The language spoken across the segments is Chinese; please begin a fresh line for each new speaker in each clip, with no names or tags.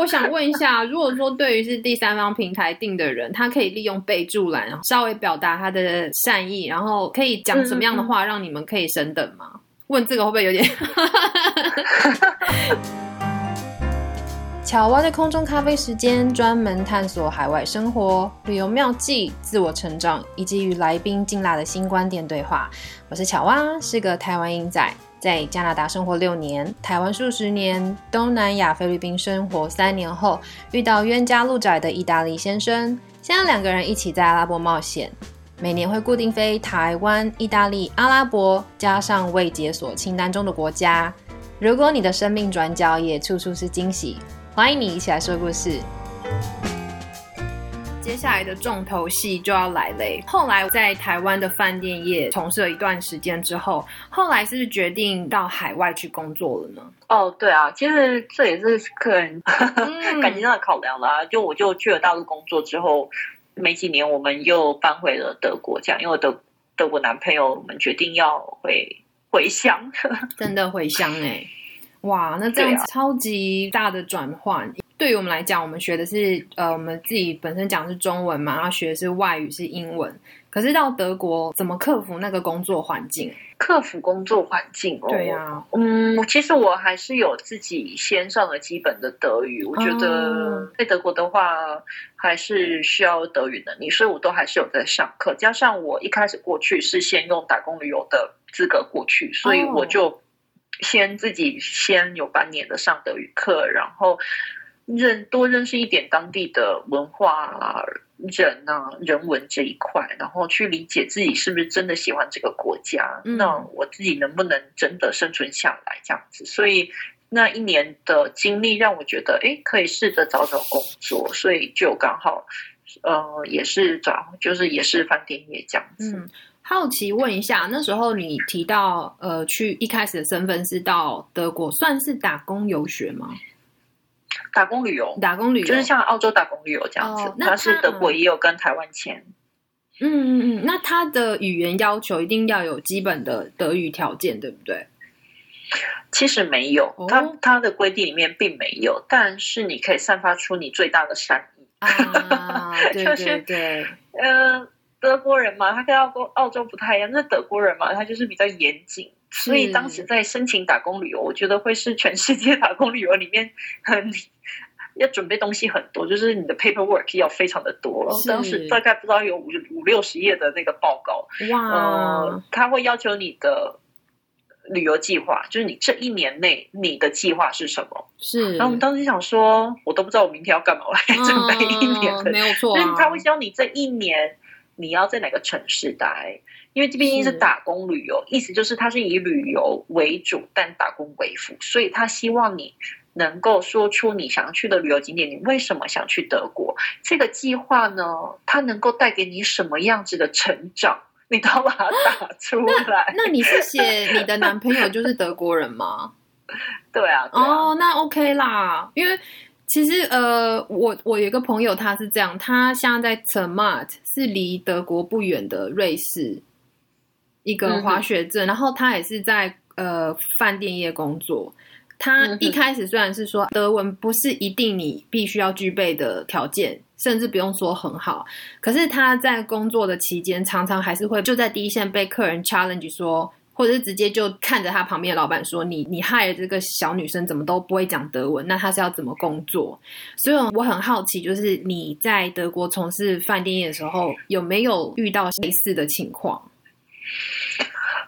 我想问一下，如果说对于是第三方平台订的人，他可以利用备注栏稍微表达他的善意，然后可以讲什么样的话，让你们可以升等吗？问这个会不会有点？巧蛙的空中咖啡时间，专门探索海外生活、旅游妙计、自我成长，以及与来宾劲辣的新观点对话。我是巧蛙，是个台湾英仔，在加拿大生活六年，台湾数十年，东南亚菲律宾生活三年后，遇到冤家路窄的意大利先生，现在两个人一起在阿拉伯冒险，每年会固定飞台湾、意大利、阿拉伯，加上未解锁清单中的国家。如果你的生命转角也处处是惊喜。欢迎你一起来说故事。接下来的重头戏就要来嘞。后来在台湾的饭店业从事了一段时间之后，后来是决定到海外去工作了呢？
哦，对啊，其实这也是客人 感情上的考量啦。就我就去了大陆工作之后，没几年我们又搬回了德国，这样因为德德国男朋友，我们决定要回回乡，
真的回乡哎。哇，那这样超级大的转换，对于我们来讲，我们学的是呃，我们自己本身讲是中文嘛，然后学的是外语是英文。可是到德国，怎么克服那个工作环境？
克服工作环境
哦，对呀，
嗯，其实我还是有自己先上了基本的德语。我觉得在德国的话，还是需要德语能力，所以我都还是有在上课。加上我一开始过去是先用打工旅游的资格过去，所以我就。先自己先有半年的上德语课，然后认多认识一点当地的文化、人啊、人文这一块，然后去理解自己是不是真的喜欢这个国家，那我自己能不能真的生存下来这样子。所以那一年的经历让我觉得，哎，可以试着找找工作，所以就刚好，呃，也是找，就是也是饭店业这样子。
好奇问一下，那时候你提到呃，去一开始的身份是到德国，算是打工游学吗？
打工旅游，
打工旅游
就是像澳洲打工旅游这样子。那是德国也有跟台湾签。
嗯嗯嗯，那他的语言要求一定要有基本的德语条件，对不对？
其实没有，他他的规定里面并没有，但是你可以散发出你最大的善意
啊！对 对对，
嗯。德国人嘛，他跟澳洲澳洲不太一样。那德国人嘛，他就是比较严谨，所以当时在申请打工旅游，我觉得会是全世界打工旅游里面很要准备东西很多，就是你的 paperwork 要非常的多。当时大概不知道有五五六十页的那个报告，哇！他会要求你的旅游计划，就是你这一年内你的计划是什么？
是。
然后我们当时想说，我都不知道我明天要干嘛，我来准备一年的，
没有错。
他会教你这一年。你要在哪个城市待？因为这毕竟是打工旅游，意思就是它是以旅游为主，但打工为辅，所以他希望你能够说出你想要去的旅游景点，你为什么想去德国？这个计划呢，它能够带给你什么样子的成长？你都要把它打出来。
那你是写你的男朋友就是德国人吗？
对啊。
哦，那 OK 啦，因为。其实，呃，我我有一个朋友，他是这样，他现在在 t e m a t 是离德国不远的瑞士一个滑雪镇，然后他也是在呃饭店业工作。他一开始虽然是说德文不是一定你必须要具备的条件，甚至不用说很好，可是他在工作的期间，常常还是会就在第一线被客人 challenge 说。或者是直接就看着他旁边的老板说：“你你害这个小女生怎么都不会讲德文？那她是要怎么工作？”所以我很好奇，就是你在德国从事饭店业的时候，有没有遇到类似的情况？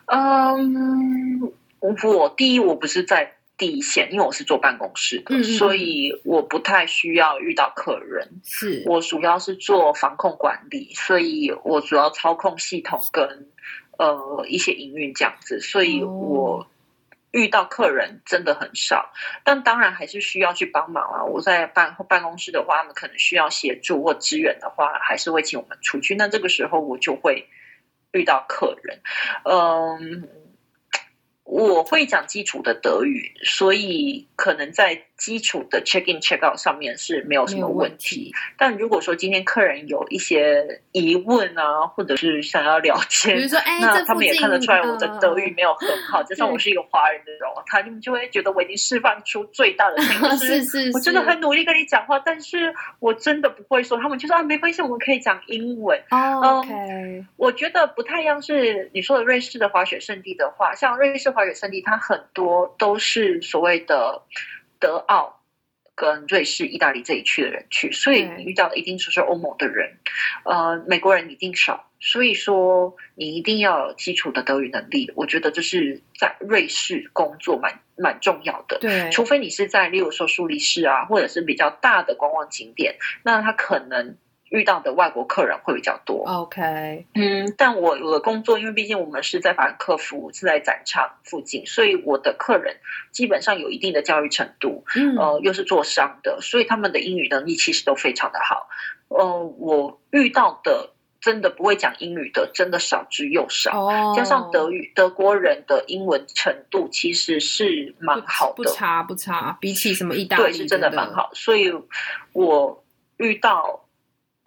嗯，我第一我不是在第一线，因为我是坐办公室的，所以我不太需要遇到客人。
是
我主要是做防控管理，所以我主要操控系统跟。呃，一些营运这样子，所以我遇到客人真的很少，但当然还是需要去帮忙啊。我在办办公室的话，他们可能需要协助或支援的话，还是会请我们出去。那这个时候我就会遇到客人，嗯。我会讲基础的德语，所以可能在基础的 check in check out 上面是没有什么问题。但如果说今天客人有一些疑问啊，或者是想要了解，
比如说，哎，
那他们也看得出来我的德语没有很好，加上我是一个华人的人，他们就会觉得我已经释放出最大的诚意，
是是，
我真的很努力跟你讲话，但是我真的不会说。他们就说啊，没关系，我们可以讲英文。
OK，
我觉得不太一样是你说的瑞士的滑雪圣地的话，像瑞士滑雪圣地，它很多都是所谓的。德奥跟瑞士、意大利这一区的人去，所以你遇到的一定就是欧盟的人，呃，美国人一定少。所以说，你一定要有基础的德语能力。我觉得这是在瑞士工作蛮蛮重要的。
对，
除非你是在，例如说苏黎世啊，或者是比较大的观光景点，那他可能。遇到的外国客人会比较多。
OK，
嗯，但我我的工作，因为毕竟我们是在法兰克福，是在展场附近，所以我的客人基本上有一定的教育程度，嗯，呃，又是做商的，所以他们的英语能力其实都非常的好。呃，我遇到的真的不会讲英语的，真的少之又少。加上德语，德国人的英文程度其实是蛮好的，
不差不差，比起什么意大利，
对，是真的蛮好。所以我遇到。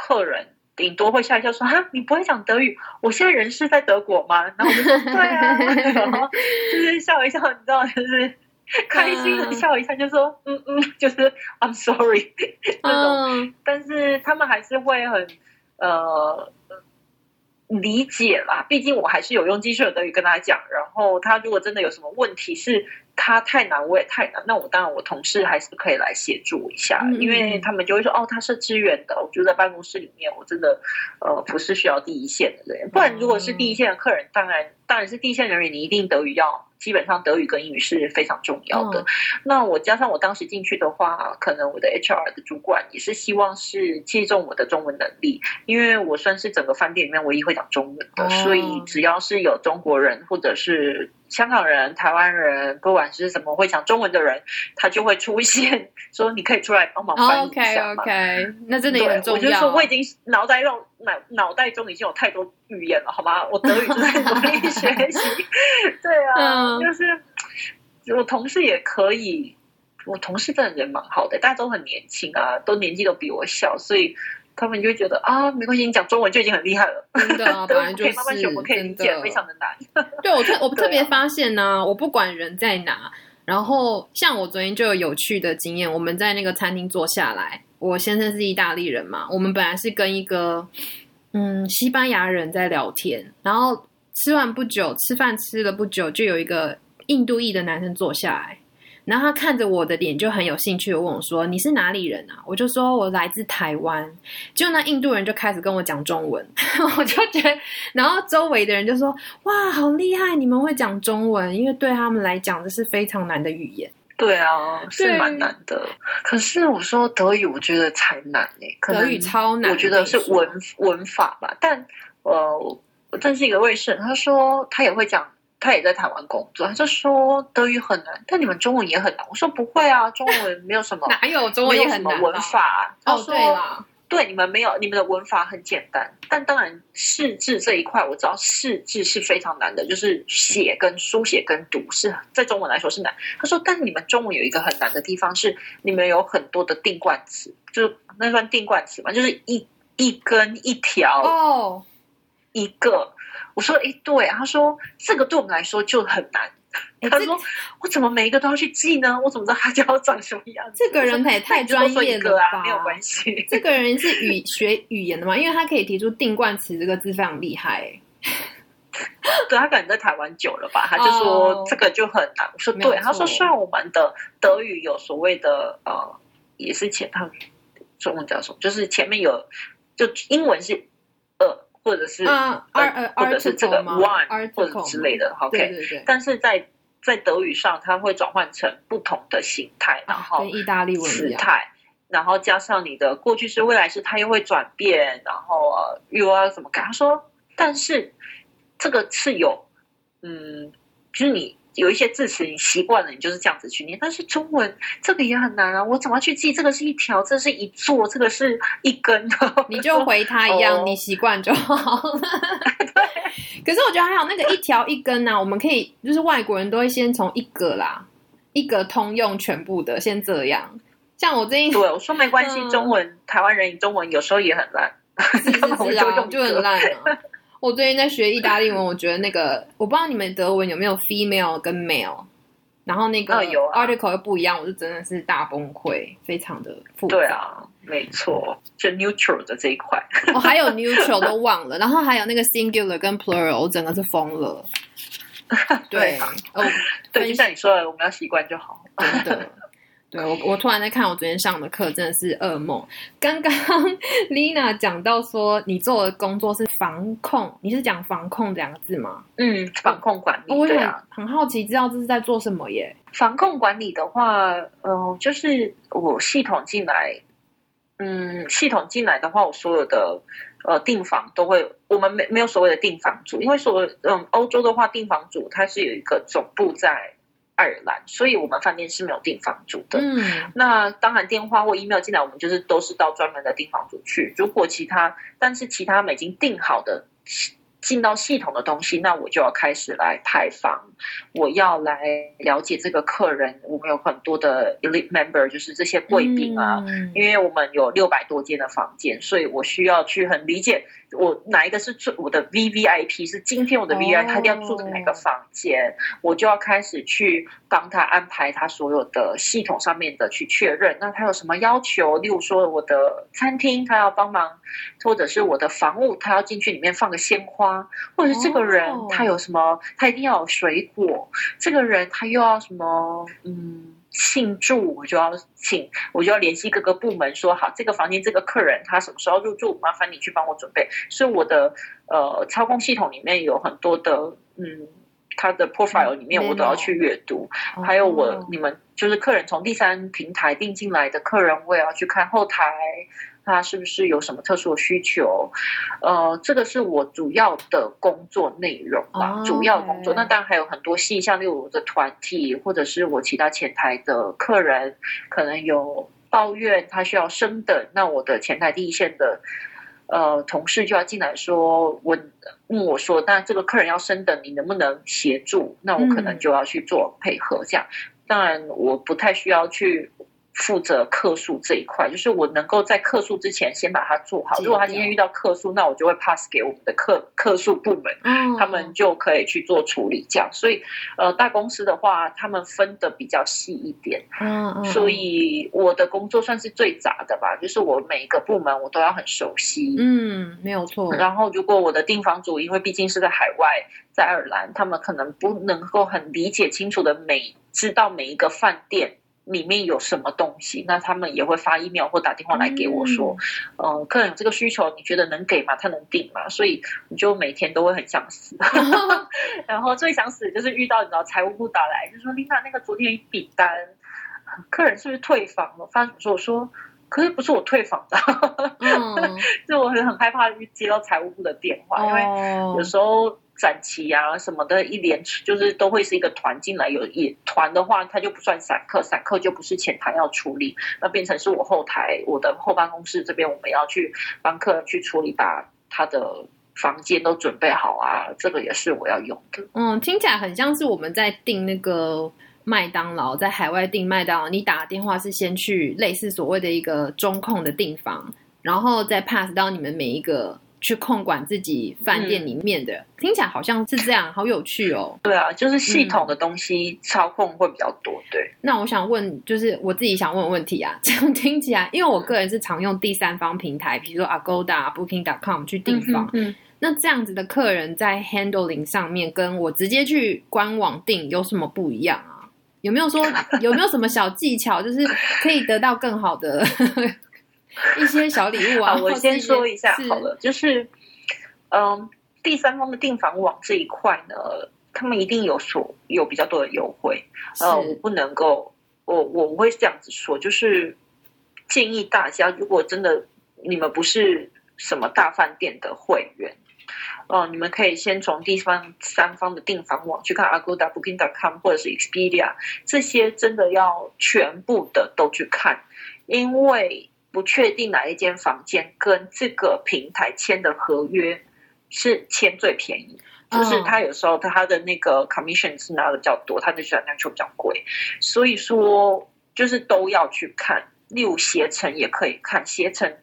客人顶多会笑一笑说：“哈，你不会讲德语？我现在人是在德国吗？”然后我就说：“ 对啊。”就是笑一笑，你知道，就是开心的笑一下，就说：“嗯嗯，就是 I'm sorry 那种。”但是他们还是会很呃理解啦，毕竟我还是有用基础的德语跟他讲。然后他如果真的有什么问题是。他太难，我也太难。那我当然，我同事还是可以来协助一下，因为他们就会说：“哦，他是支援的。”我就在办公室里面，我真的呃不是需要第一线的人。不然，如果是第一线的客人，当然当然是第一线人员，你一定德语要。基本上德语跟英语是非常重要的。那我加上我当时进去的话，可能我的 HR 的主管也是希望是借重我的中文能力，因为我算是整个饭店里面唯一会讲中文的，所以只要是有中国人或者是。香港人、台湾人，不管是什么会讲中文的人，他就会出现，说你可以出来帮忙翻译一下
OK，那真的很重要。
我就说我已经脑袋中脑脑袋中已经有太多语言了，好吗？我德语就在努力学习。对啊，就是我同事也可以，我同事真的人蛮好的，大家都很年轻啊，都年纪都比我小，所以。他们就会觉得啊，没关系，你讲中文就已经很厉害了。
真的，啊本来就是
真的，非常的难。
对我特我 特别发现呢，我不管人在哪，然后像我昨天就有有趣的经验，我们在那个餐厅坐下来，我先生是意大利人嘛，我们本来是跟一个嗯西班牙人在聊天，然后吃完不久，吃饭吃了不久，就有一个印度裔的男生坐下来。然后他看着我的脸就很有兴趣的问我说：“你是哪里人啊？”我就说：“我来自台湾。”就那印度人就开始跟我讲中文，我就觉得，然后周围的人就说：“哇，好厉害！你们会讲中文，因为对他们来讲这是非常难的语言。”
对啊，是蛮难的。可是我说德语，我觉得才难诶。
德语超难，
我觉得是文文法吧。但呃，我认识一个卫士，他说他也会讲。他也在台湾工作，他就说德语很难，但你们中文也很难。我说不会啊，中文没有什么，
哪有中文也很
难？文法？
哦，对啦，
对，你们没有，你们的文法很简单。但当然，试字这一块我知道，试字是非常难的，就是写跟书写跟读是在中文来说是难。他说，但你们中文有一个很难的地方是，你们有很多的定冠词，就是那算定冠词嘛，就是一一根一条
哦，
一个。我说：“哎，对。”他说：“这个对我们来说就很难。”他说：“我怎么每一个都要去记呢？我怎么知道他就要长什么样？”
这个人也太专业了吧？
没有关系。
这个人是语 学语言的嘛？因为他可以提出定冠词这个字非常厉害。
对他可能在台湾久了吧？他就说这个就很难。我说：“对。”他说：“虽然我们的德语有所谓的呃，也是前他中文叫什么？就是前面有就英文是呃。”或者是
呃，
或者是这个 one 或者之类的，OK。但是在在德语上，它会转换成不同的形态，然后
意大利文
时态，然后加上你的过去式、未来式，它又会转变，然后又要怎么改？他说，但是这个是有，嗯，就是你。有一些字词你习惯了，你就是这样子去念。但是中文这个也很难啊！我怎么去记？这个是一条，这是一座，这个是一根。
你就回他一样，你习惯就好。可是我觉得还好，那个一条一根呢，我们可以就是外国人都会先从一个啦，一个通用全部的，先这样。像我最近
对我说没关系，
嗯
中文台湾人中文有时候也很烂，
是是是啊，
就用
就很烂啊。我最近在学意大利文，我觉得那个我不知道你们德文有没有 female 跟 male，然后那个 article 又不一样，我就真的是大崩溃，非常的复杂。
对啊，没错，就 neutral 的这一块。
我还有 neutral 都忘了，然后还有那个 singular 跟 plural，我整个是疯了。对，
啊
哦，
对，就像你说的，我们要习惯就好。
真的。对我，我突然在看我昨天上的课，真的是噩梦。刚刚 Lina 讲到说，你做的工作是防控，你是讲防控两个字吗？
嗯，防控管理，对啊。
很好奇，知道这是在做什么耶？
防控管理的话，呃、就是我系统进来，嗯，系统进来的话，我所有的呃订房都会，我们没没有所谓的订房组，因为所嗯欧洲的话，订房组它是有一个总部在爱尔兰，所以我们饭店是没有订房组的。
嗯
那当然，电话或 email 进来，我们就是都是到专门的订房组去。如果其他，但是其他已经订好的进到系统的东西，那我就要开始来派房，我要来了解这个客人。我们有很多的 elite member，就是这些贵宾啊，
嗯
因为我们有六百多间的房间，所以我需要去很理解我哪一个是最我的 V V I P 是今天我的 V I，、
哦
他一定要住在哪个房间，我就要开始去帮他安排他所有的系统上面的去确认。那他有什么要求？例如说我的餐厅他要帮忙，或者是我的房屋他要进去里面放个鲜花，或者是这个人
哦
他有什么，他一定要有水果，这个人他又要什么，嗯。庆祝，我就要请，我就要联系各个部门说好，这个房间这个客人他什么时候入住，麻烦你去帮我准备。所以我的呃操控系统里面有很多的嗯，他的 profile 里面我都要去阅读，还有我
哦
你们就是客人从第三平台订进来的客人，我也要去看后台。他是不是有什么特殊的需求？呃，这个是我主要的工作内容吧，
哦
主要工作。那当然还有很多细项，例如我的团体，或者是我其他前台的客人，可能有抱怨他需要升等，那我的前台第一线的呃同事就要进来说，问问我说，那这个客人要升等，你能不能协助？那我可能
嗯
就要去做配合，这样。当然，我不太需要去负责客诉这一块，就是我能够在客诉之前先把它做好。如果他今天遇到客诉，那我就会 pass 给我们的客客诉部门，
嗯
他们就可以去做处理。这样，所以呃，大公司的话，他们分的比较细一点，
嗯嗯，
所以我的工作算是最杂的吧，就是我每一个部门我都要很熟悉。
嗯没有错，
然后，如果我的订房组，因为毕竟是在海外，在爱尔兰，他们可能不能够很理解清楚的每知道每一个饭店里面有什么东西，那他们也会发 email 或打电话来给我说，呃，客人有这个需求，你觉得能给吗？他能定吗？所以我就每天都会很想死。然后最想死的就是遇到你知道财务部打来，就说琳娜那个昨天有一笔单，客人是不是退房了？发什么说？我说。可是不是我退房的，
嗯，
就我很很害怕接到财务部的电话，因为
哦
有时候展期啊什么的，一连就是都会是一个团进来，有也团的话，它就不算散客，散客就不是前台要处理，那变成是我后台我的后办公室这边我们要去帮客人去处理，把他的房间都准备好啊，这个也是我要用的。
嗯，听起来很像是我们在订那个麦当劳，在海外订麦当劳，你打电话是先去类似所谓的一个中控的订房，然后再 pass 到你们每一个去控管自己饭店里面的，听起来好像是这样，好有趣哦。
对啊，就是系统的东西操控会比较多，对。
那我想问，就是我自己想问的问题啊，这样听起来，因为我个人是常用第三方平台，比如说 Agoda、Booking.com 去订房，
嗯
那这样子的客人在 handling 上面，跟我直接去官网订有什么不一样啊？有没有说有没有什么小技巧，就是可以得到更好的 一些小礼物啊？
我先说一下好了，就是，嗯，第三方的订房网这一块呢，他们一定有所有比较多的优惠，呃，我不能够，我我我会这样子说，就是建议大家，如果真的你们不是什么大饭店的会员。哦，你们可以先从第三三方的订房网去看 Agoda、Booking.com 或者是 Expedia，这些真的要全部的都去看，因为不确定哪一间房间跟这个平台签的合约是签最便宜。就是他有时候他的那个 commission 是拿的比较多，他的选单就比较贵，所以说就是都要去看。例如携程也可以看，携程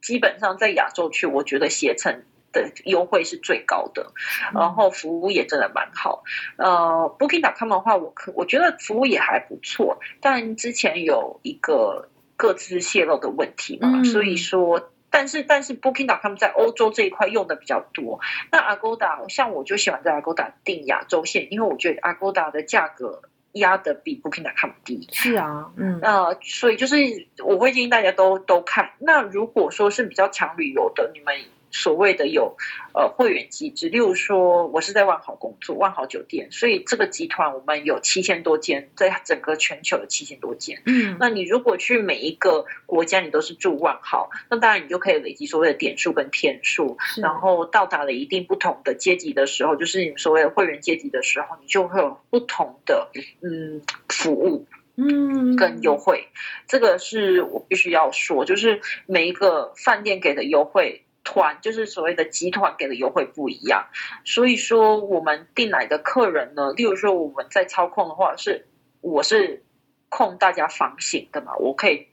基本上在亚洲区，我觉得携程的优惠是最高的，然后服务也真的蛮好。呃，Booking.com 的话，我可我觉得服务也还不错，但之前有一个各自泄露的问题嘛，所以说。但是但是，Booking.com 在欧洲这一块用的比较多。那 Agoda 像我就喜欢在 Agoda 定亚洲线，因为我觉得 Agoda 的价格压的比 Booking.com 低。
是啊，嗯，
呃，所以就是我会建议大家都都看。那如果说是比较强旅游的，你们。所谓的有呃会员机制，例如说我是在万豪工作，万豪酒店，所以这个集团我们有七千多间，在整个全球的七千多间。嗯，那你如果去每一个国家，你都是住万豪，那当然你就可以累积所谓的点数跟天数，然后到达了一定不同的阶级的时候，就是你所谓的会员阶级的时候，你就会有不同的嗯服务嗯跟优惠。这个是我必须要说，就是每一个饭店给的优惠。团就是所谓的集团给的优惠不一样，所以说我们订来的客人呢，例如说我们在操控的话，是我是控大家房型的嘛，我可以，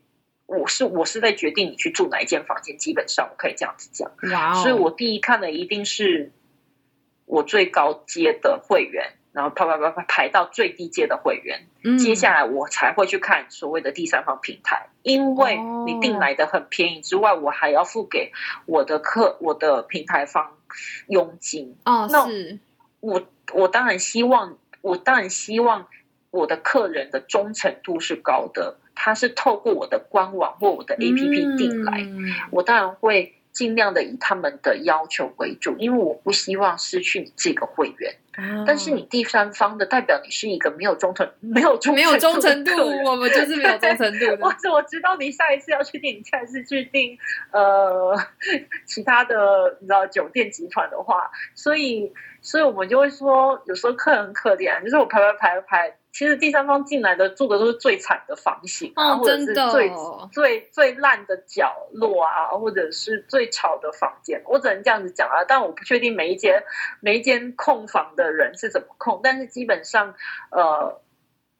我是我是在决定你去住哪一间房间，基本上我可以这样子讲，所以我第一看的一定是我最高阶的会员。然后啪啪啪啪排到最低阶的会员，接下来我才会去看所谓的第三方平台，因为你订来的很便宜之外，我还要付给我的客我的平台方佣金。
哦，
那我我当然希望，我当然希望我的客人的忠诚度是高的，他是透过我的官网或我的 APP 订来，我当然会。尽量的以他们的要求为主，因为我不希望失去你这个会员。但是你第三方的代表，你是一个没有忠诚、没有忠、
没有忠诚度，我们就是没有忠诚度的。
我我知道你下一次要去订，下一次去订呃 其他的，你知道酒店集团的话，所以所以我们就会说，有时候客人很可怜，就是我排排排排。其实第三方进来的住的都是最惨的房型啊，或者是最最最烂的角落啊，或者是最吵的房间。我只能这样子讲啊，但我不确定每一间每一间控房的人是怎么控，但是基本上，呃，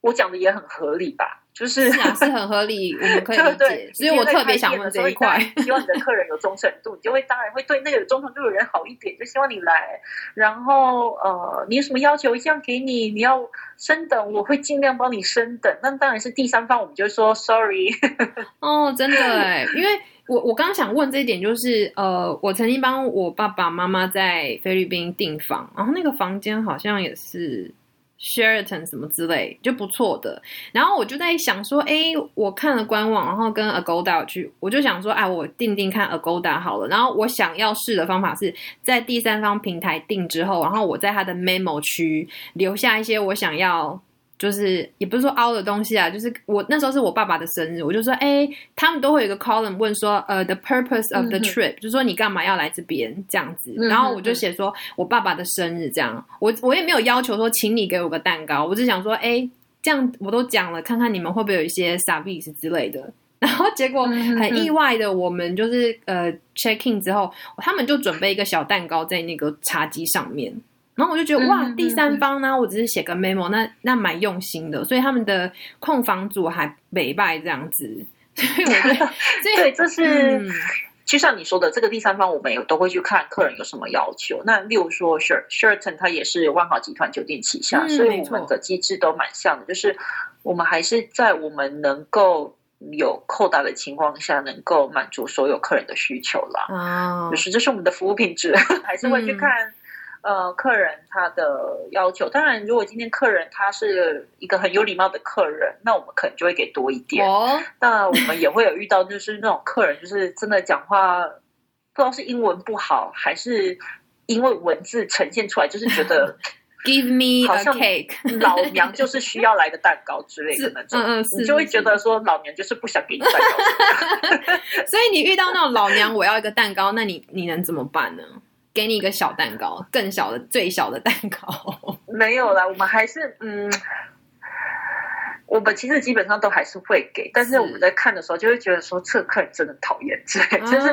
我讲的也很合理吧。就是
是很合理，我们可以 理解。所以我特别想问这一块，
希望你的客人有忠诚度，你就会当然会对那个有忠诚度的人好一点，就希望你来。然后呃，你有什么要求，一定要给你。你要升等，我会尽量帮你升等。那当然是第三方，我们就说 sorry。
哦，真的哎，因为我我刚刚想问这一点，就是呃，我曾经帮我爸爸妈妈在菲律宾订房，然后那个房间好像也是。Sheraton 什么之类就不错的，然后我就在想说，哎，我看了官网，然后跟 Agoda 去，我就想说，哎，我定定看 Agoda 好了。然后我想要试的方法是在第三方平台定之后，然后我在它的 Memo 区留下一些我想要。就是也不是说凹的东西啊，就是我那时候是我爸爸的生日，我就说，哎，他们都会有一个 column 问说，呃，the purpose of the trip，就是说你干嘛要来这边这样子，然后我就写说我爸爸的生日这样，我我也没有要求说请你给我个蛋糕，我只想说，哎，这样我都讲了，看看你们会不会有一些 service 之类的，然后结果很意外的，我们就是呃 check in 之后，他们就准备一个小蛋糕在那个茶几上面。然后我就觉得哇，第三方呢，我只是写个 memo，那那蛮用心的，所以他们的控房组还美拜这样子，所以我觉得
对，这是就像你说的，这个第三方我们也都会去看客人有什么要求。那例如说 Sheraton，它也是万豪集团酒店旗下，所以我们的机制都蛮像的，就是我们还是在我们能够有扣打的情况下，能够满足所有客人的需求啦。啊，就是这是我们的服务品质，还是会去看。呃，客人他的要求，当然，如果今天客人他是一个很有礼貌的客人，那我们可能就会给多一点。哦，那我们也会有遇到，就是那种客人，就是真的讲话不知道是英文不好，还是因为文字呈现出来，就是觉得
give me
好像
cake，
老娘就是需要来个蛋糕之类的 那种，嗯嗯，你就会觉得说老娘就是不想给你蛋糕。
所以你遇到那种老娘我要一个蛋糕，那你你能怎么办呢？给你一个小蛋糕，更小的、最小的蛋糕。
没有啦，我们还是嗯，我们其实基本上都还是会给，但是我们在看的时候就会觉得说，这客人真的讨厌，就是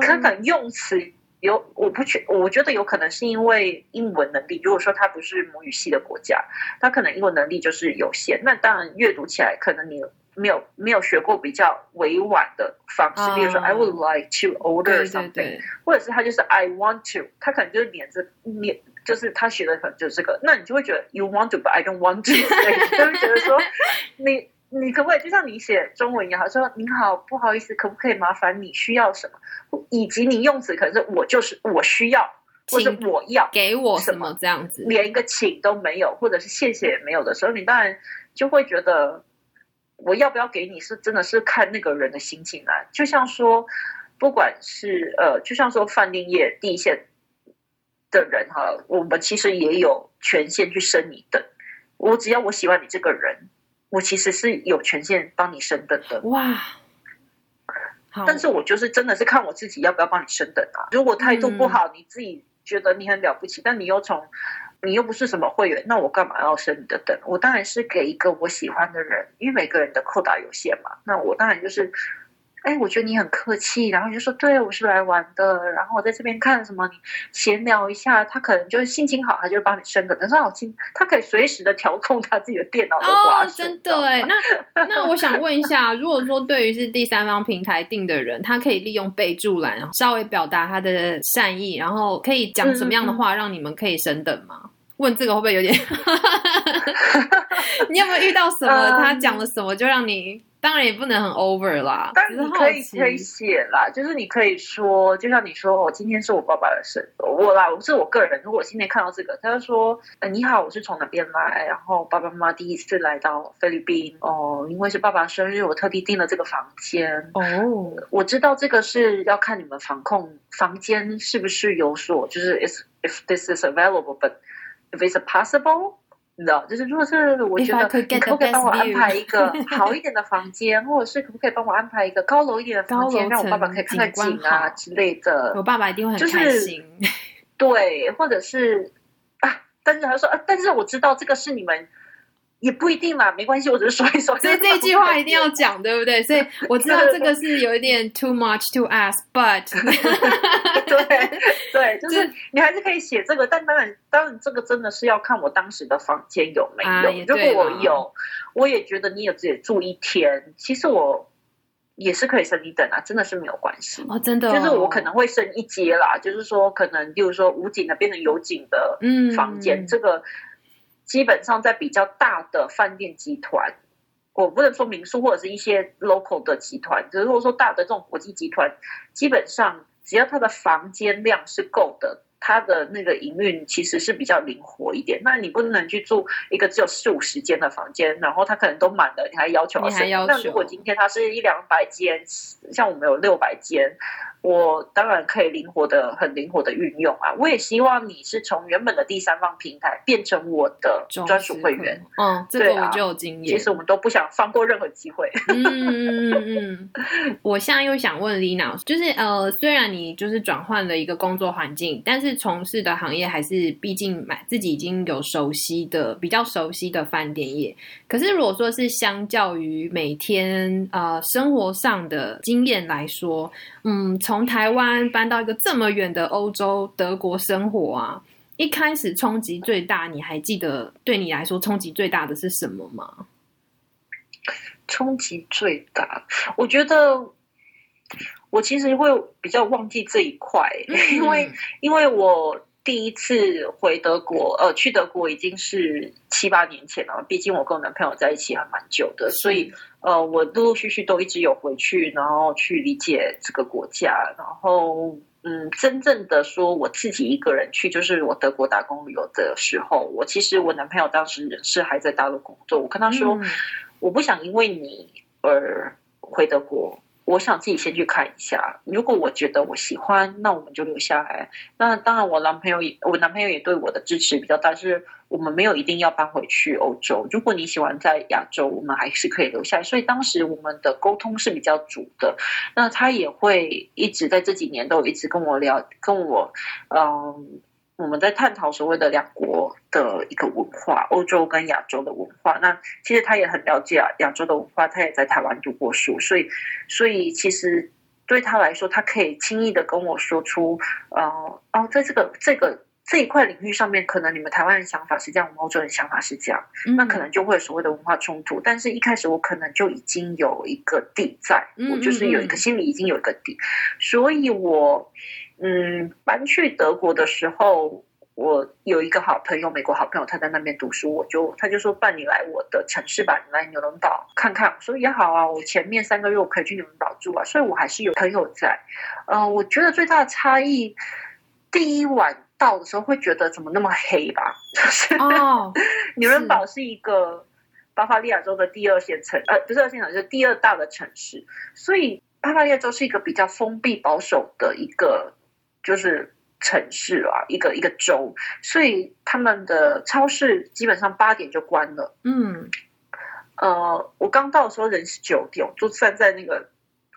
可能用词有我不确，我觉得有可能是因为英文能力。如果说他不是母语系的国家，他可能英文能力就是有限。那当然阅读起来，可能你没有没有学过比较委婉的方式，比如说 I would like to order something，或者是他就是 I want to，他可能就是连着连，就是他学的可能就是这个。那你就会觉得 You want to，but I don't want to，就会觉得说 你。你可不可以就像你写中文一样，说您好，不好意思，可不可以麻烦你需要什么？以及你用词可能是我就是我需要，或者我要
给我什么这样子，
连一个请都没有，或者是谢谢也没有的时候，你当然就会觉得我要不要给你是真的是看那个人的心情来。就像说，不管是呃，就像说饭店业第一线的人哈，我们其实也有权限去升你等。我只要我喜欢你这个人。我其实是有权限帮你升等的哇，但是我就是真的是看我自己要不要帮你升等啊。如果态度不好，你自己觉得你很了不起，但你又从你又不是什么会员，那我干嘛要升你的等？我当然是给一个我喜欢的人，因为每个人的扣打有限嘛。那我当然就是。哎，我觉得你很客气，然后你就说对我是来玩的，然后我在这边看什么，你闲聊一下，他可能就是心情好，他就帮你升等。但是好心，他可以随时的调控他自己的电脑的滑
哦，真的哎，那 那我想问一下，如果说对于是第三方平台订的人，他可以利用备注栏稍微表达他的善意，然后可以讲什么样的话让你们可以升等吗？问这个会不会有点？你有没有遇到什么？他讲了什么就让你？当然也不能很 over 啦，
但是可以可以写啦，就是你可以说，就像你说，我今天是我爸爸的生日，我啦，我是我个人。如果今天看到这个，他就说，呃，你好，我是从哪边来，然后爸爸妈妈第一次来到菲律宾，哦，因为是爸爸生日，我特地订了这个房间。哦，我知道这个是要看你们防控房间是不是有所，就是 if if this is available，but if it's possible。你知道，就是如果是我觉得你可不可以帮我安排一个 好一点的房间，或者是可不可以帮我安排一个高楼一点的房间，让我爸爸可以看看景啊之类的。
我爸爸一定会很开心。
对，或者是啊，但是他说啊，但是我知道这个是你们。也不一定啦，没关系，我只是说一说。
所以这句话一定要讲，对不对？所以我知道这个是有一点 too much to ask，but
对对，就是你还是可以写这个，但当然，当然这个真的是要看我当时的房间有没有。如果我有，我也觉得你有自己住一天，其实我也是可以升一等啊，真的是没有关系
哦，真的，
就是我可能会升一阶啦，就是说可能，比如说无景的变成有景的房间，这个。基本上在比较大的饭店集团，我不能说民宿或者是一些 local 的集团，只是如果说大的这种国际集团，基本上只要它的房间量是够的，它的那个营运其实是比较灵活一点。那你不能去住一个只有四五十间的房间，然后它可能都满了，你还要求要升？那如果今天它是一两百间，像我们有六百间。我当然可以灵活的、很灵活的运用啊！我也希望你是从原本的第三方平台变成我的专属会员。
嗯，这个我就有经验。
其实我们都不想放过任何机会。
嗯嗯嗯嗯。我现在又想问 Lina，就是呃，虽然你就是转换了一个工作环境，但是从事的行业还是毕竟买自己已经有熟悉的、比较熟悉的饭店业。可是如果说是相较于每天呃生活上的经验来说，嗯。从台湾搬到一个这么远的欧洲德国生活啊，一开始冲击最大，你还记得对你来说冲击最大的是什么吗？
冲击最大，我觉得我其实会比较忘记这一块，因为因为我。第一次回德国，呃，去德国已经是七八年前了。毕竟我跟我男朋友在一起还蛮久的，所以呃，我陆陆续续都一直有回去，然后去理解这个国家。然后，嗯，真正的说我自己一个人去，就是我德国打工旅游的时候，我其实我男朋友当时人是还在大陆工作。我跟他说，我不想因为你而回德国。我想自己先去看一下，如果我觉得我喜欢，那我们就留下来。那当然，我男朋友也，我男朋友也对我的支持比较大，是我们没有一定要搬回去欧洲。如果你喜欢在亚洲，我们还是可以留下来。所以当时我们的沟通是比较足的。那他也会一直在这几年都一直跟我聊，跟我，嗯。我们在探讨所谓的两国的一个文化，欧洲跟亚洲的文化。那其实他也很了解啊亚洲的文化，他也在台湾读过书，所以，所以其实对他来说，他可以轻易的跟我说出，呃，哦，在这个这个这一块领域上面，可能你们台湾人想法是这样，我们欧洲人想法是这样，那可能就会有所谓的文化冲突。但是一开始我可能就已经有一个底在，我就是有一个心里已经有一个底，所以我嗯搬去德国的时候。我有一个好朋友，美国好朋友，他在那边读书，我就他就说：“伴你来我的城市吧，你来纽伦堡看看。”我说：“也好啊，我前面三个月我可以去纽伦堡住啊。”所以，我还是有朋友在。嗯，我觉得最大的差异，第一晚到的时候会觉得怎么那么黑吧？
哦，
纽伦堡是一个巴伐利亚州的第二线城，呃，不是二线城，是第二大的城市。所以，巴伐利亚州是一个比较封闭保守的一个，就是。城市啊，一个一个州，所以他们的超市基本上八点就关了。
嗯，
呃，我刚到的时候人是九点，就站在那个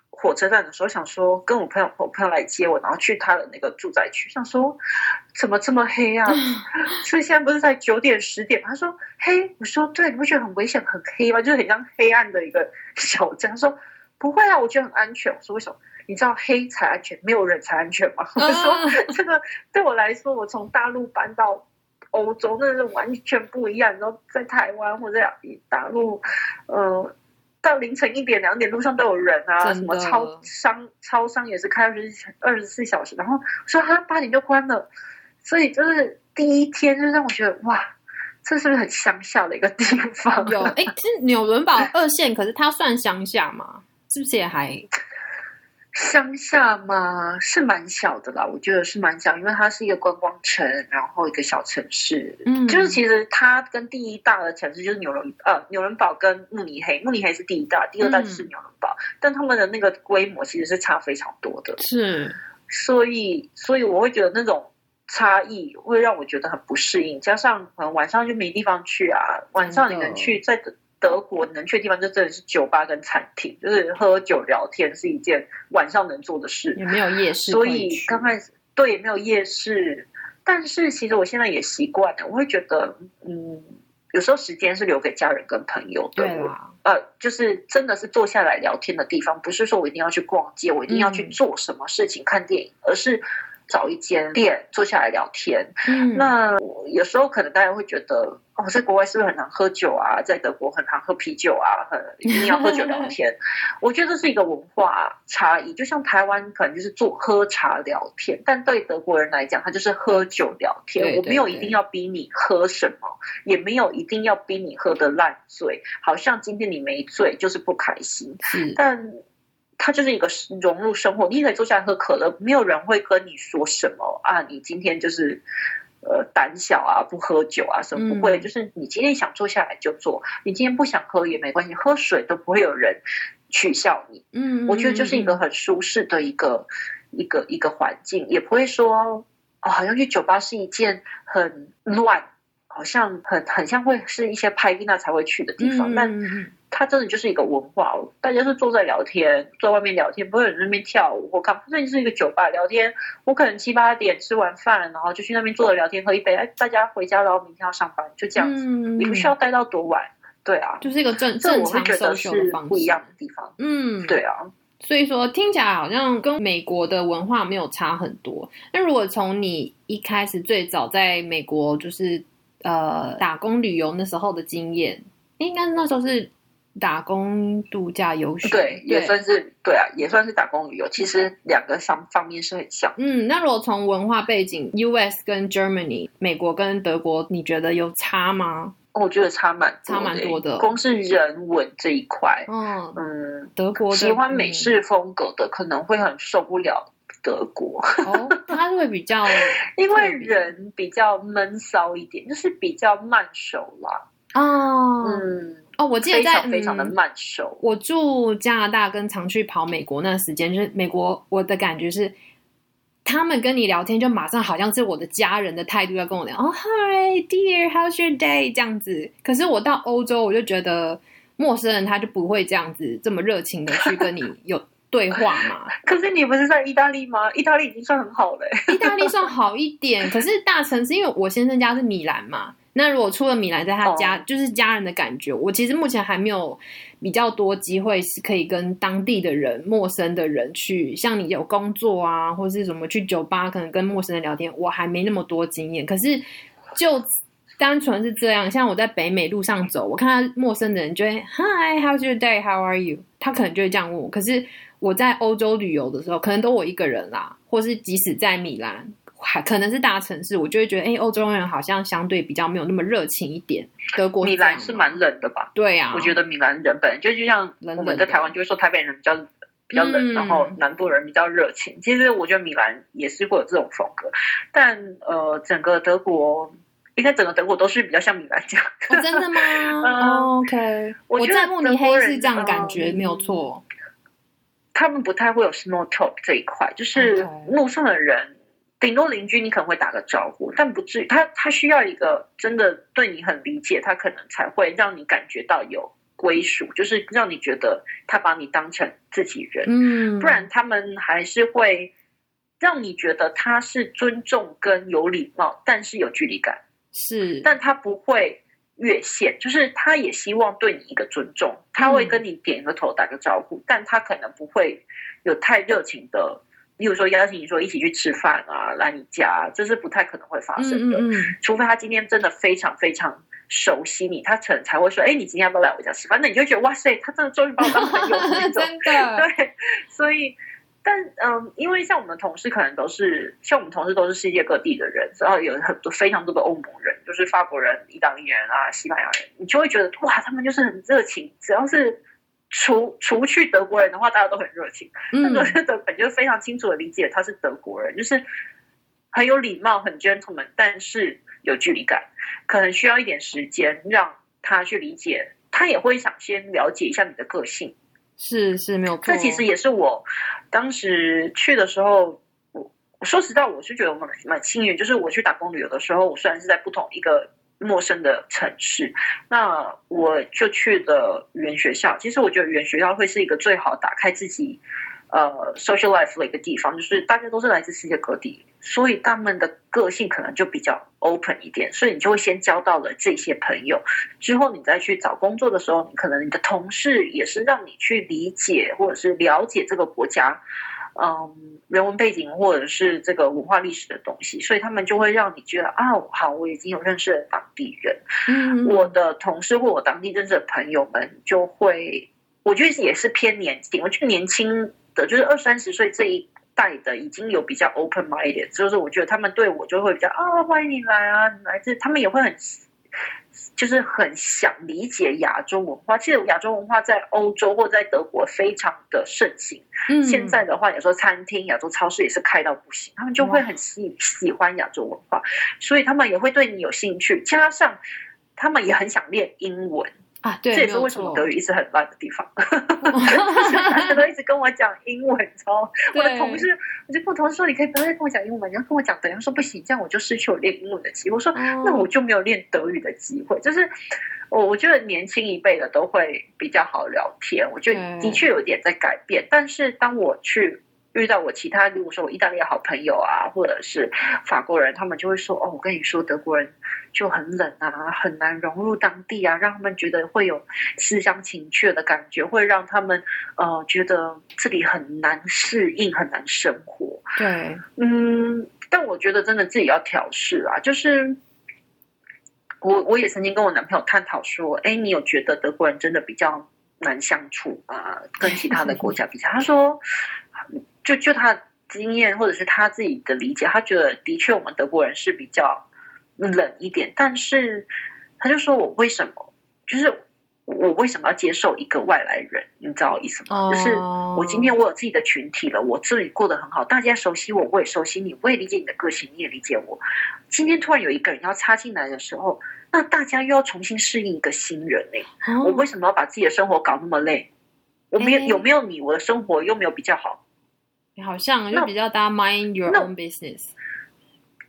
火车站的时候，想说跟我朋友我朋友来接我，然后去他的那个住宅区，想说怎么这么黑啊？所以现在不是在九点十点？他说黑，我说对，你不觉得很危险、很黑吗？就是很像黑暗的一个小镇。他说不会啊，我觉得很安全。我说为什么？你知道黑才安全，没有人才安全吗？我说这个对我来说，我从大陆搬到欧洲，那是完全不一样。然后在台湾或者大陆，呃，到凌晨一点两点，路上都有人啊，什么超商超商也是开二十二十四小时。然后说他八点就关了，所以就是第一天就让我觉得哇，这是不是很乡下的一个地方？
有哎，其实纽伦堡二线，可是它算乡下吗？是不是也还？
乡下嘛，是蛮小的啦，我觉得是蛮小，因为它是一个观光城，然后一个小城市。
嗯，
就是其实它跟第一大的城市就是纽伦呃纽伦堡跟慕尼黑，慕尼黑是第一大，第二大就是纽伦堡，但他们的那个规模其实是差非常多的。
是，
所以所以我会觉得那种差异会让我觉得很不适应，加上可能晚上就没地方去啊，晚上你能去在。德国能去的地方就真的是酒吧跟餐厅，就是喝酒聊天是一件晚上能做的事，
也没有夜市，
所以刚开始对也没有夜市。但是其实我现在也习惯了，我会觉得，嗯，有时候时间是留给家人跟朋友的，呃，就是真的是坐下来聊天的地方，不是说我一定要去逛街，我一定要去做什么事情看电影，而是。找一间店坐下来聊天。
嗯，
那有时候可能大家会觉得，哦，在国外是不是很难喝酒啊？在德国很难喝啤酒啊，很一定要喝酒聊天。我觉得这是一个文化差异。就像台湾可能就是做喝茶聊天，但对德国人来讲，他就是喝酒聊天。我没有一定要逼你喝什么，也没有一定要逼你喝的烂醉。好像今天你没醉就是不开心。但。它就是一个融入生活，你可以坐下来喝可乐，没有人会跟你说什么啊。你今天就是呃胆小啊，不喝酒啊，什么不会？就是你今天想坐下来就坐，你今天不想喝也没关系，喝水都不会有人取笑你。
嗯，
我觉得就是一个很舒适的一个一个一个环境，也不会说哦，好像去酒吧是一件很乱，好像很很像会是一些拍那才会去的地方，但。它真的就是一个文化，大家是坐在聊天，坐在外面聊天，不会有人那边跳舞或干嘛，这里是一个酒吧聊天。我可能七八点吃完饭，然后就去那边坐着聊天，喝一杯，哎，大家回家，然后明天要上班，就这样子，你不需要待到多晚。对啊，
就是一个正正常
的
方
不一样的地方。
嗯，
对啊，
所以说听起来好像跟美国的文化没有差很多。那如果从你一开始最早在美国就是呃打工旅游那时候的经验，应该那时候是。打工度假游学，
对，也算是对啊，也算是打工旅游。其实两个方方面是很像。
嗯，那如果从文化背景，U.S. 跟 Germany，美国跟德国，你觉得有差吗？
我觉得差蛮
差蛮多的，
光是人文这一块，
嗯
嗯，
德国
喜欢美式风格的可能会很受不了德国。
哦，他会比较，
因为人比较闷骚一点，就是比较慢熟啦。
哦，
嗯。
哦，我记得在
非常的慢熟。
我住加拿大跟常去跑美国那时间，就是美国，我的感觉是，他们跟你聊天就马上好像是我的家人的态度要跟我聊。哦，Hi dear，how's your day？这样子。可是我到欧洲，我就觉得陌生人他就不会这样子这么热情的去跟你有对话嘛。
可是你不是在意大利吗？意大利已经算很好了。
意大利算好一点，可是大城市，因为我先生家是米兰嘛。那如果出了米兰，在他家、
哦
就是家人的感觉，我其实目前还没有比较多机会是可以跟当地的人、陌生的人去，像你有工作啊，或是什么去酒吧，可能跟陌生人聊天，我还没那么多经验。可是就单纯是这样，像我在北美路上走，我看到陌生的人就会 Hi，How's your day? How are you？他可能就会这样问我。可是我在欧洲旅游的时候，可能都我一个人啦，或是即使在米兰，还可能是大城市，我就会觉得，哎、欧洲人好像相对比较没有那么热情一点。德国
米兰是蛮冷的吧？
对啊，
我觉得米兰人本来就就像我们在
的
台湾就会说台北人比较比较冷，
嗯
然后南部人比较热情。其实我觉得米兰也是会有这种风格，但呃，整个德国应该整个德国都是比较像米兰这样。
哦，真的吗？OK，
我
在慕尼黑是这样的感觉，
嗯
没有错。
他们不太会有 small talk 这一块，就是路上的人，顶多邻居你可能会打个招呼，但不至于他他需要一个真的对你很理解，他可能才会让你感觉到有归属，就是让你觉得他把你当成自己人，
嗯，
不然他们还是会让你觉得他是尊重跟有礼貌，但是有距离感，
是，
但他不会。越线，就是他也希望对你一个尊重，他会跟你点个头打个招呼，但他可能不会有太热情的，例如说邀请你说一起去吃饭啊，来你家，这是不太可能会发生的，
嗯嗯嗯，
除非他今天真的非常非常熟悉你，他可能才会说，哎，你今天要不要来我家吃饭？那你就觉得哇塞，他真的终于把我当朋友了那种，
真的，
对，所以。但嗯，因为像我们同事可能都是像我们同事都是世界各地的人，然后有很多非常多的欧盟人，就是法国人、意大利人啊、西班牙人，你就会觉得哇，他们就是很热情。只要是除除去德国人的话，大家都很热情。但
嗯
我觉得本就非常清楚的理解他是德国人，就是很有礼貌、很 gentleman，但是有距离感，可能需要一点时间让他去理解。他也会想先了解一下你的个性，
是是没有错。
这其实也是我当时去的时候，我我说实在，我是觉得我们蛮幸运，就是我去打工旅游的时候，我虽然是在不同一个陌生的城市，那我就去的语言学校。其实我觉得语言学校会是一个最好打开自己呃 social life 的一个地方，就是大家都是来自世界各地，所以他们的个性可能就比较 open 一点，所以你就会先交到了这些朋友，之后你再去找工作的时候，你可能你的同事也是让你去理解或者是了解这个国家。嗯，人文背景或者是这个文化历史的东西，所以他们就会让你觉得啊，好，我已经有认识了当地人，
嗯，
我的同事或我当地认识的朋友们就会，我觉得也是偏年轻，我觉得年轻的就是二三十岁这一代的已经有比较 open minded，就是我觉得他们对我就会比较啊，欢迎你来啊，你来自，他们也会很。就是很想理解亚洲文化，其实亚洲文化在欧洲或在德国非常的盛行。
嗯
现在的话，有时候餐厅、亚洲超市也是开到不行，他们就会很喜喜欢亚洲文化，所以他们也会对你有兴趣，加上他们也很想练英文，
啊，对，
这也是为什么德语一直很烂的地方。大家都一直跟我讲英文，你知道吗？我的同事，我就跟我同事说，你可以不要再跟我讲英文，你要跟我讲德语。他说不行，这样我就失去我练英文的机会。我说
哦
那我就没有练德语的机会。就是我我觉得年轻一辈的都会比较好聊天，我觉得的确有点在改变。但是当我去遇到我其他，如果说我意大利的好朋友啊，或者是法国人，他们就会说：“哦，我跟你说，德国人就很冷啊，很难融入当地啊，让他们觉得会有思乡情怯的感觉，会让他们呃觉得这里很难适应，很难生活。”
对，
嗯，但我觉得真的自己要调试啊，就是我我也曾经跟我男朋友探讨说，哎，你有觉得德国人真的比较难相处啊？跟其他的国家比较，他说，就就他经验或者是他自己的理解，他觉得的确我们德国人是比较冷一点，但是他就说我为什么就是。我为什么要接受一个外来人？你知道我意思吗？就是
哦
我今天我有自己的群体了，我这里过得很好，大家熟悉我，我也熟悉你，我也理解你的个性，你也理解我。今天突然有一个人要插进来的时候，那大家又要重新适应一个新人嘞、
哦
我为什么要把自己的生活搞那么累？我没有
诶
有没有你，我的生活又没有比较好。
好像就比较大家 mind your own business。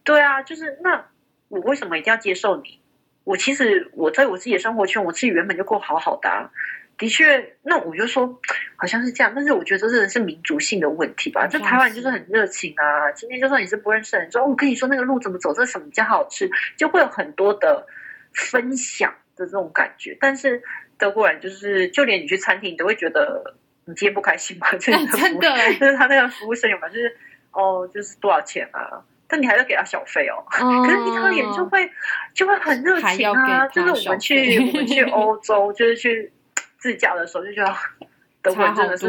对啊，就是那我为什么一定要接受你？我其实我在我自己的生活圈，我自己原本就过好好的、啊。的确，那我就说好像是这样，但是我觉得这真的是民族性的问题吧。这台湾人就是很热情啊，今天就算你是不认识的人，说、哦、我跟你说那个路怎么走，这什么比较好吃，就会有很多的分享的这种感觉。但是德国人就是，就连你去餐厅，你都会觉得你今天不开心吗？真的，就是他那个服务生有嘛，就是哦，就是多少钱啊？但你还要给他小费哦。可是意大利人就会就会很热情啊，就是我们去我们去 欧洲，就是去自驾的时候就觉得。
德国真的是，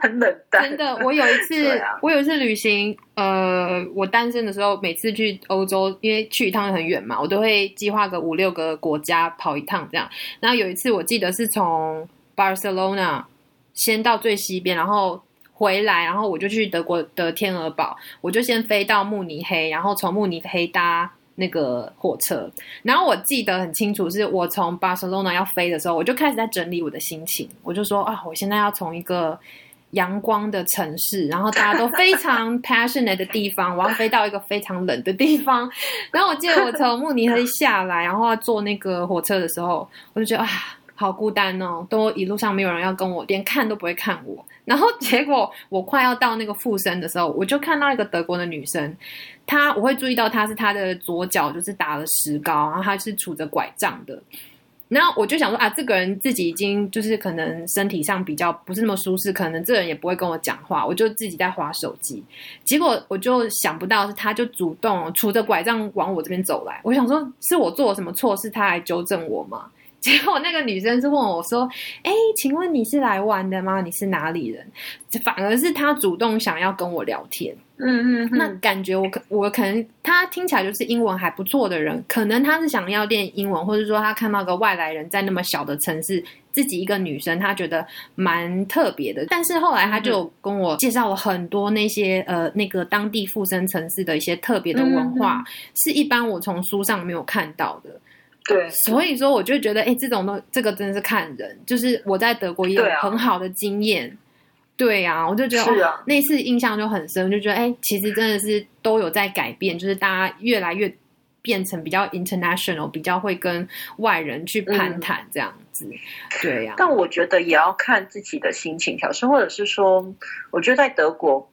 很冷淡。
真的，我有一次，我有一次旅行，呃，我单身的时候，每次去欧洲，因为去一趟很远嘛，我都会计划个五六个国家跑一趟这样。然后有一次，我记得是从 Barcelona 先到最西边，然后回来，然后我就去德国的天鹅堡，我就先飞到慕尼黑，然后从慕尼黑搭。那个火车，然后我记得很清楚，是我从巴塞罗那要飞的时候，我就开始在整理我的心情。我就说啊，我现在要从一个阳光的城市，然后大家都非常 passionate 的地方，我要飞到一个非常冷的地方。然后我记得我从慕尼黑下来，然后要坐那个火车的时候，我就觉得啊，好孤单哦，都一路上没有人要跟我，连看都不会看我。然后 结果我快要到那个附身的时候，我就看到一个德国的女生，她我会注意到她是她的左脚就是打了石膏，然后她是杵着拐杖的。然后我就想说啊，这个人自己已经就是可能身体上比较不是那么舒适，可能这人也不会跟我讲话，我就自己在划手机。结果我就想不到是他就主动杵着拐杖往我这边走来，我想说是我做了什么错事，他来纠正我吗？结果那个女生是问我说：“哎，请问你是来玩的吗？你是哪里人？”反而是她主动想要跟我聊天。
嗯嗯，
那感觉我可我可能他听起来就是英文还不错的人，可能他是想要练英文，或者说他看到个外来人在那么小的城市，自己一个女生，他觉得蛮特别的。但是后来他就跟我介绍了很多那些呃那个当地附身城市的一些特别的文化，是一般我从书上没有看到的。
对，
所以说我就觉得，哎，这种东这个真的是看人。就是我在德国也有很好的经验，对呀，我就觉得那次印象就很深，就觉得，哎，其实真的是都有在改变，就是大家越来越变成比较 international，比较会跟外人去攀谈这样子，对呀。
但我觉得也要看自己的心情调试，或者是说，我觉得在德国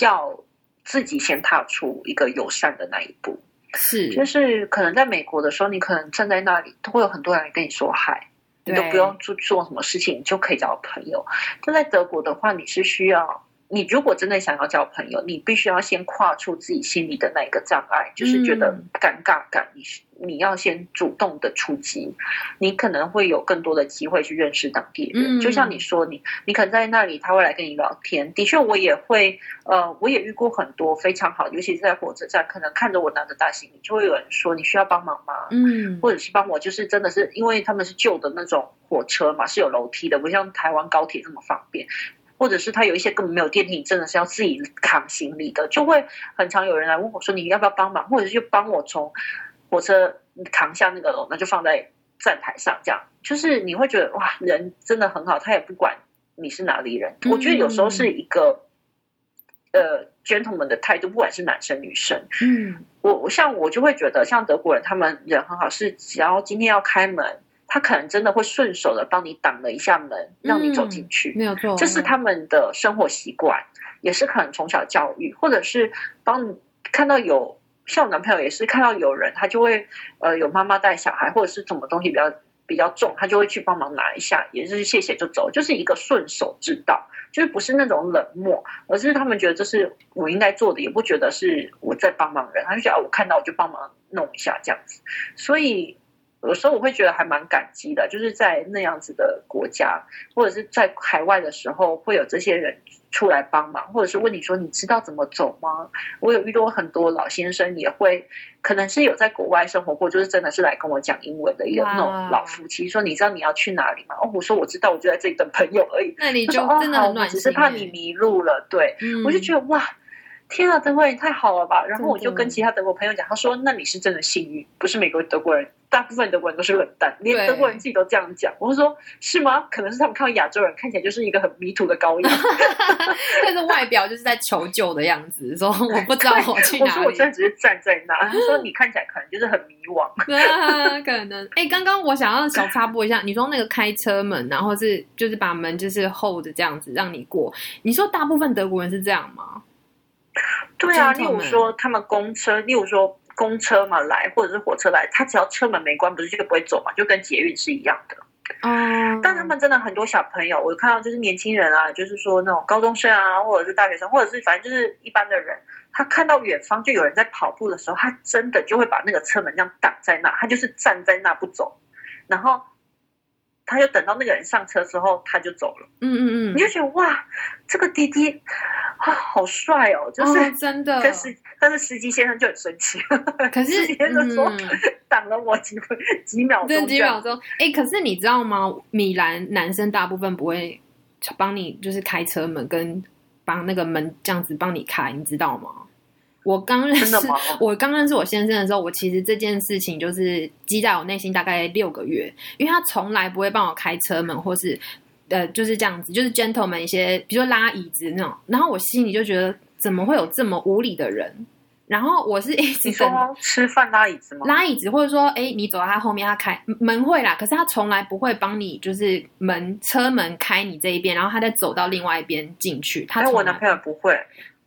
要自己先踏出一个友善的那一步。
是，
就是可能在美国的时候，你可能站在那里，都会有很多人跟你说嗨，你都不用做做什么事情，你就可以交朋友。但在德国的话，你是需要。你如果真的想要交朋友，你必须要先跨出自己心里的那一个障碍，就是觉得尴尬感。你你要先主动的出击，你可能会有更多的机会去认识当地人。就像你说，你你可能在那里，他会来跟你聊天。的确，我也会，呃，我也遇过很多非常好，尤其是在火车站，可能看着我拿着大行李，就会有人说你需要帮忙吗？
嗯，
或者是帮我，就是真的是因为他们是旧的那种火车嘛，是有楼梯的，不像台湾高铁这么方便。或者是他有一些根本没有电梯，真的是要自己扛行李的，就会很常有人来问我说：“你要不要帮忙？”或者是帮我从火车扛下那个楼，那就放在站台上，这样就是你会觉得哇，人真的很好，他也不管你是哪里人。我觉得有时候是一个呃 gentleman 的态度，不管是男生女生。
嗯，
我我像我就会觉得，像德国人他们人很好，是只要今天要开门。他可能真的会顺手的帮你挡了一下门，让你走进去，
没有错，
这是他们的生活习惯，也是可能从小教育，或者是帮你看到有像我男朋友也是看到有人，他就会呃有妈妈带小孩，或者是什么东西比较比较重，他就会去帮忙拿一下，也是谢谢就走，就是一个顺手之道，就是不是那种冷漠，而是他们觉得这是我应该做的，也不觉得是我在帮忙人，他就觉得我看到我就帮忙弄一下这样子，所以。有时候我会觉得还蛮感激的，就是在那样子的国家，或者是在海外的时候，会有这些人出来帮忙，或者是问你说你知道怎么走吗？我有遇到很多老先生，也会可能是有在国外生活过，就是真的是来跟我讲英文的一个那种老夫妻，说你知道你要去哪里吗？哦，我说我知道，我就在这里等朋友而已。
那你就真的很暖
心，只是怕你迷路了。对，我就觉得哇。天啊，德国人太好了吧！然后我就跟其他德国朋友讲，他说：“那你是真的幸运，不是美国德国人，大部分德国人都是冷淡，连德国人自己都这样讲。”我说：“是吗？可能是他们看到亚洲人看起来就是一个很迷途的羔羊，
但是外表就是在求救的样子，说我不知道我去哪里。”我
说：“我真的只是站在那。”他说：“你看起来可能就是很迷惘。”
可能。哎，刚刚我想要小插播一下，你说那个开车门，然后是就是把门就是 hold 这样子让你过，你说大部分德国人是这样吗？
对啊，例如说他们公车，例如说公车嘛来，或者是火车来，他只要车门没关，不是就不会走嘛，就跟捷运是一样的。
嗯，
但他们真的很多小朋友，我看到就是年轻人啊，就是说那种高中生啊，或者是大学生，或者是反正就是一般的人，他看到远方就有人在跑步的时候，他真的就会把那个车门这样挡在那，他就是站在那不走，然后他就等到那个人上车之后，他就走了。
嗯嗯嗯，
你就觉得哇，这个滴滴啊，好帅哦！就是、
哦真的，
但是，但是司机先生就很生气，
可是
司机先生说
嗯
挡了我几分几秒钟
几秒钟，哎、可是你知道吗？米兰男生大部分不会帮你，就是开车门跟帮那个门这样子帮你开，你知道吗？我刚认识我刚认识我先生的时候，我其实这件事情就是积在我内心大概六个月，因为他从来不会帮我开车门，或是呃就是这样子，就是 gentleman 一些，比如说拉椅子那种，然后我心里就觉得怎么会有这么无理的人？然后我是一直
说吃饭拉椅子吗？
拉椅子，或者说，哎，你走到他后面，他开门会啦，可是他从来不会帮你，就是门车门开你这一边，然后他再走到另外一边进去。他
我男朋友不会，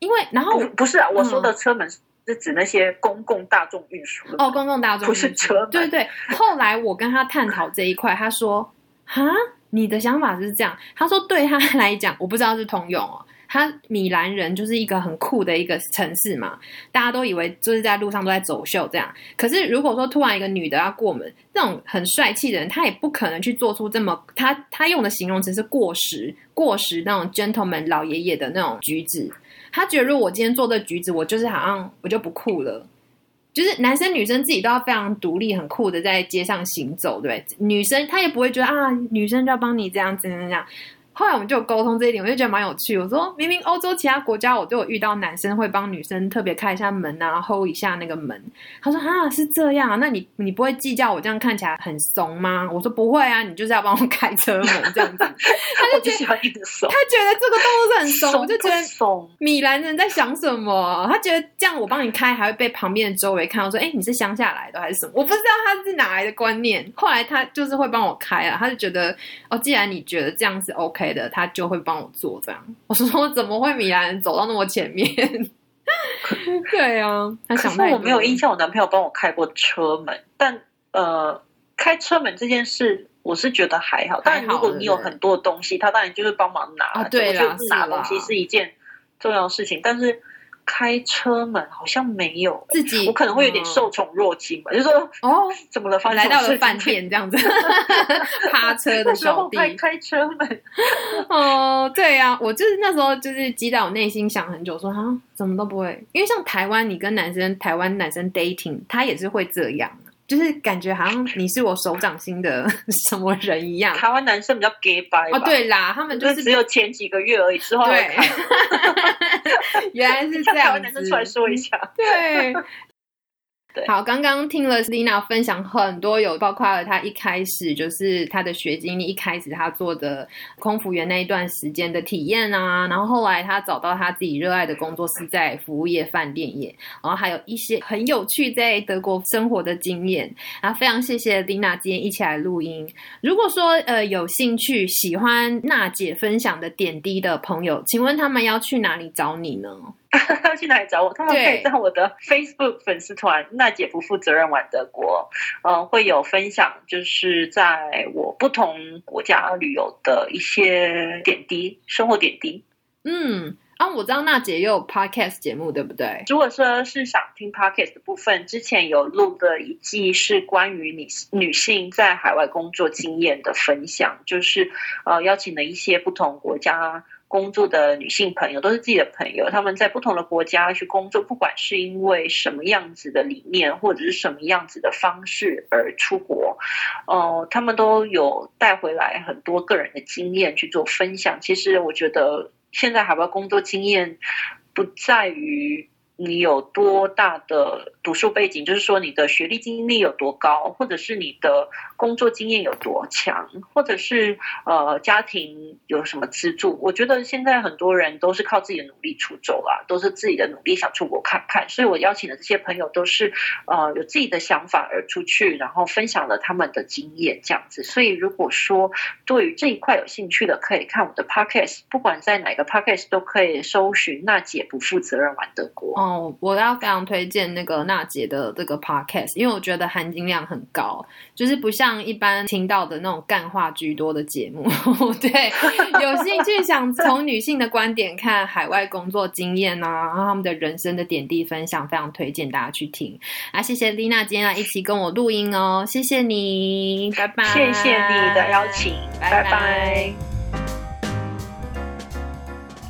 因为然后
不不是啊，我说
嗯
的车门是指那些公共大众运输的
哦，公共大众
不是车门
对对。后来我跟他探讨这一块，他说：“哈，你的想法是这样。”他说：“对他来讲，我不知道是通用哦。他米兰人就是一个很酷的一个城市嘛，大家都以为就是在路上都在走秀这样。可是如果说突然一个女的要过门，那种很帅气的人，他也不可能去做出这么他他用的形容词是过时过时那种 gentleman 老爷爷的那种举止。他觉得如果我今天做这举止，我就是好像我就不酷了。就是男生女生自己都要非常独立、很酷的在街上行走，对不对？女生她也不会觉得啊，女生就要帮你这样这样这样。后来我们就有沟通这一点，我就觉得蛮有趣。我说明明欧洲其他国家我都有遇到男生会帮女生特别开一下门啊，hold 一下那个门。他说啊是这样啊，那你你不会计较我这样看起来很怂吗？我说不会啊，你就是要帮我开车门这样子。
他就喜欢硬手，
他觉得这个动作是很怂，我就觉得
怂。
米兰人在想什么？他觉得这样我帮你开，还会被旁边的周围看到说：“哎、你是乡下来的还是什么？”我不知道他是哪来的观念。后来他就是会帮我开啊，他就觉得哦，既然你觉得这样是 OK 的，他就会帮我做这样。我说怎么会米兰走到那么前面？对啊，他
可是我没有印象，我男朋友帮我开过车门，但呃，开车门这件事。我是觉得还好，但如果你有很多东西，他当然就是帮忙拿。
啊对啦
我觉得拿东西是一件重要的事情，但是开车门好像没有。
自己，
我可能会有点
嗯
受宠若惊吧，就说
哦，
怎么了？发生
来到了饭店这样子，趴车的
时候开开车门，
哦，对呀、我就是那时候就是击倒我内心想很久，说啊，怎么都不会，因为像台湾，你跟男生台湾男生 dating，他也是会这样，就是感觉好像你是我手掌心的 什么人一样。
台湾男生比较 gay 白
哦，对啦，他们就是
只有前几个月而已，之后
对
看，
原来是这样子
台湾男生出。来说一下，
对。好，刚刚听了 Lina 分享很多，有包括了她一开始就是她的学经历，一开始她做的空服员那一段时间的体验啊，然后后来她找到她自己热爱的工作是在服务业、饭店业，然后还有一些很有趣在德国生活的经验。然后非常谢谢 Lina 今天一起来录音。如果说呃有兴趣喜欢娜姐分享的点滴的朋友，请问他们要去哪里找你呢？
要 去哪里找我？他们可以在我的 Facebook 粉丝团“娜姐不负责任玩德国”，呃，会有分享，就是在我不同国家旅游的一些点滴，生活点滴。
嗯，啊，我知道娜姐也有 podcast 节目，对不对？
如果说是想听 podcast 的部分，之前有录的一季是关于女女性在海外工作经验的分享，就是呃邀请了一些不同国家工作的女性朋友，都是自己的朋友，他们在不同的国家去工作，不管是因为什么样子的理念或者是什么样子的方式而出国，呃，他们都有带回来很多个人的经验去做分享。其实我觉得现在海外工作经验不在于。你有多大的读书背景，就是说你的学历经历有多高，或者是你的工作经验有多强，或者是呃家庭有什么资助。我觉得现在很多人都是靠自己的努力出走啊，都是自己的努力想出国看看。所以我邀请的这些朋友都是呃有自己的想法而出去，然后分享了他们的经验这样子。所以如果说对于这一块有兴趣的，可以看我的 podcast，不管在哪个 podcast 都可以搜寻“娜姐不负责任玩德国”。
哦，我要非常推荐那个娜姐的这个 podcast，因为我觉得含金量很高，就是不像一般听到的那种干话居多的节目。对，有兴趣想从女性的观点看海外工作经验啊，然后他们的人生的点滴分享，非常推荐大家去听。啊，谢谢丽娜今天来一起跟我录音哦，谢谢你，拜拜。
谢谢你的邀请，拜拜。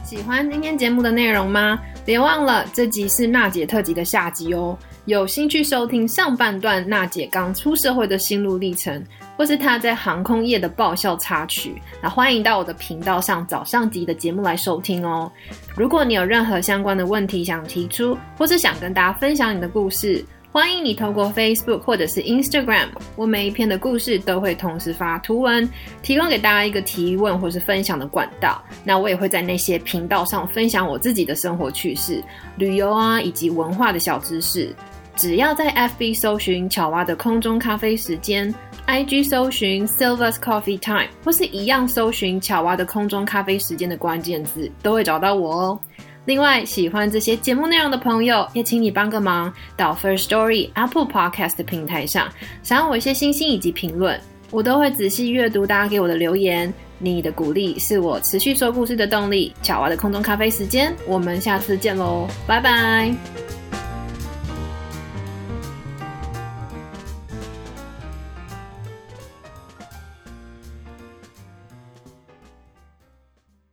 喜欢今天节目的内容吗？别忘了，这集是娜姐特辑的下集哦。有兴趣收听上半段娜姐刚出社会的心路历程，或是她在航空业的爆笑插曲，那欢迎到我的频道上早上集的节目来收听哦。如果你有任何相关的问题想提出，或是想跟大家分享你的故事。欢迎你透过 Facebook 或者是 Instagram，我每一篇的故事都会同时发图文，提供给大家一个提问或是分享的管道。那我也会在那些频道上分享我自己的生活趣事、旅游啊以及文化的小知识。只要在 FB 搜寻巧蛙的空中咖啡时间，IG 搜寻 Silver's Coffee Time，或是一样搜寻巧蛙的空中咖啡时间的关键字，都会找到我哦。另外，喜欢这些节目内容的朋友，也请你帮个忙，到 First Story Apple Podcast 平台上，赏我一些星星以及评论，我都会仔细阅读大家给我的留言。你的鼓励是我持续说故事的动力。巧娃的空中咖啡时间，我们下次见喽，拜拜。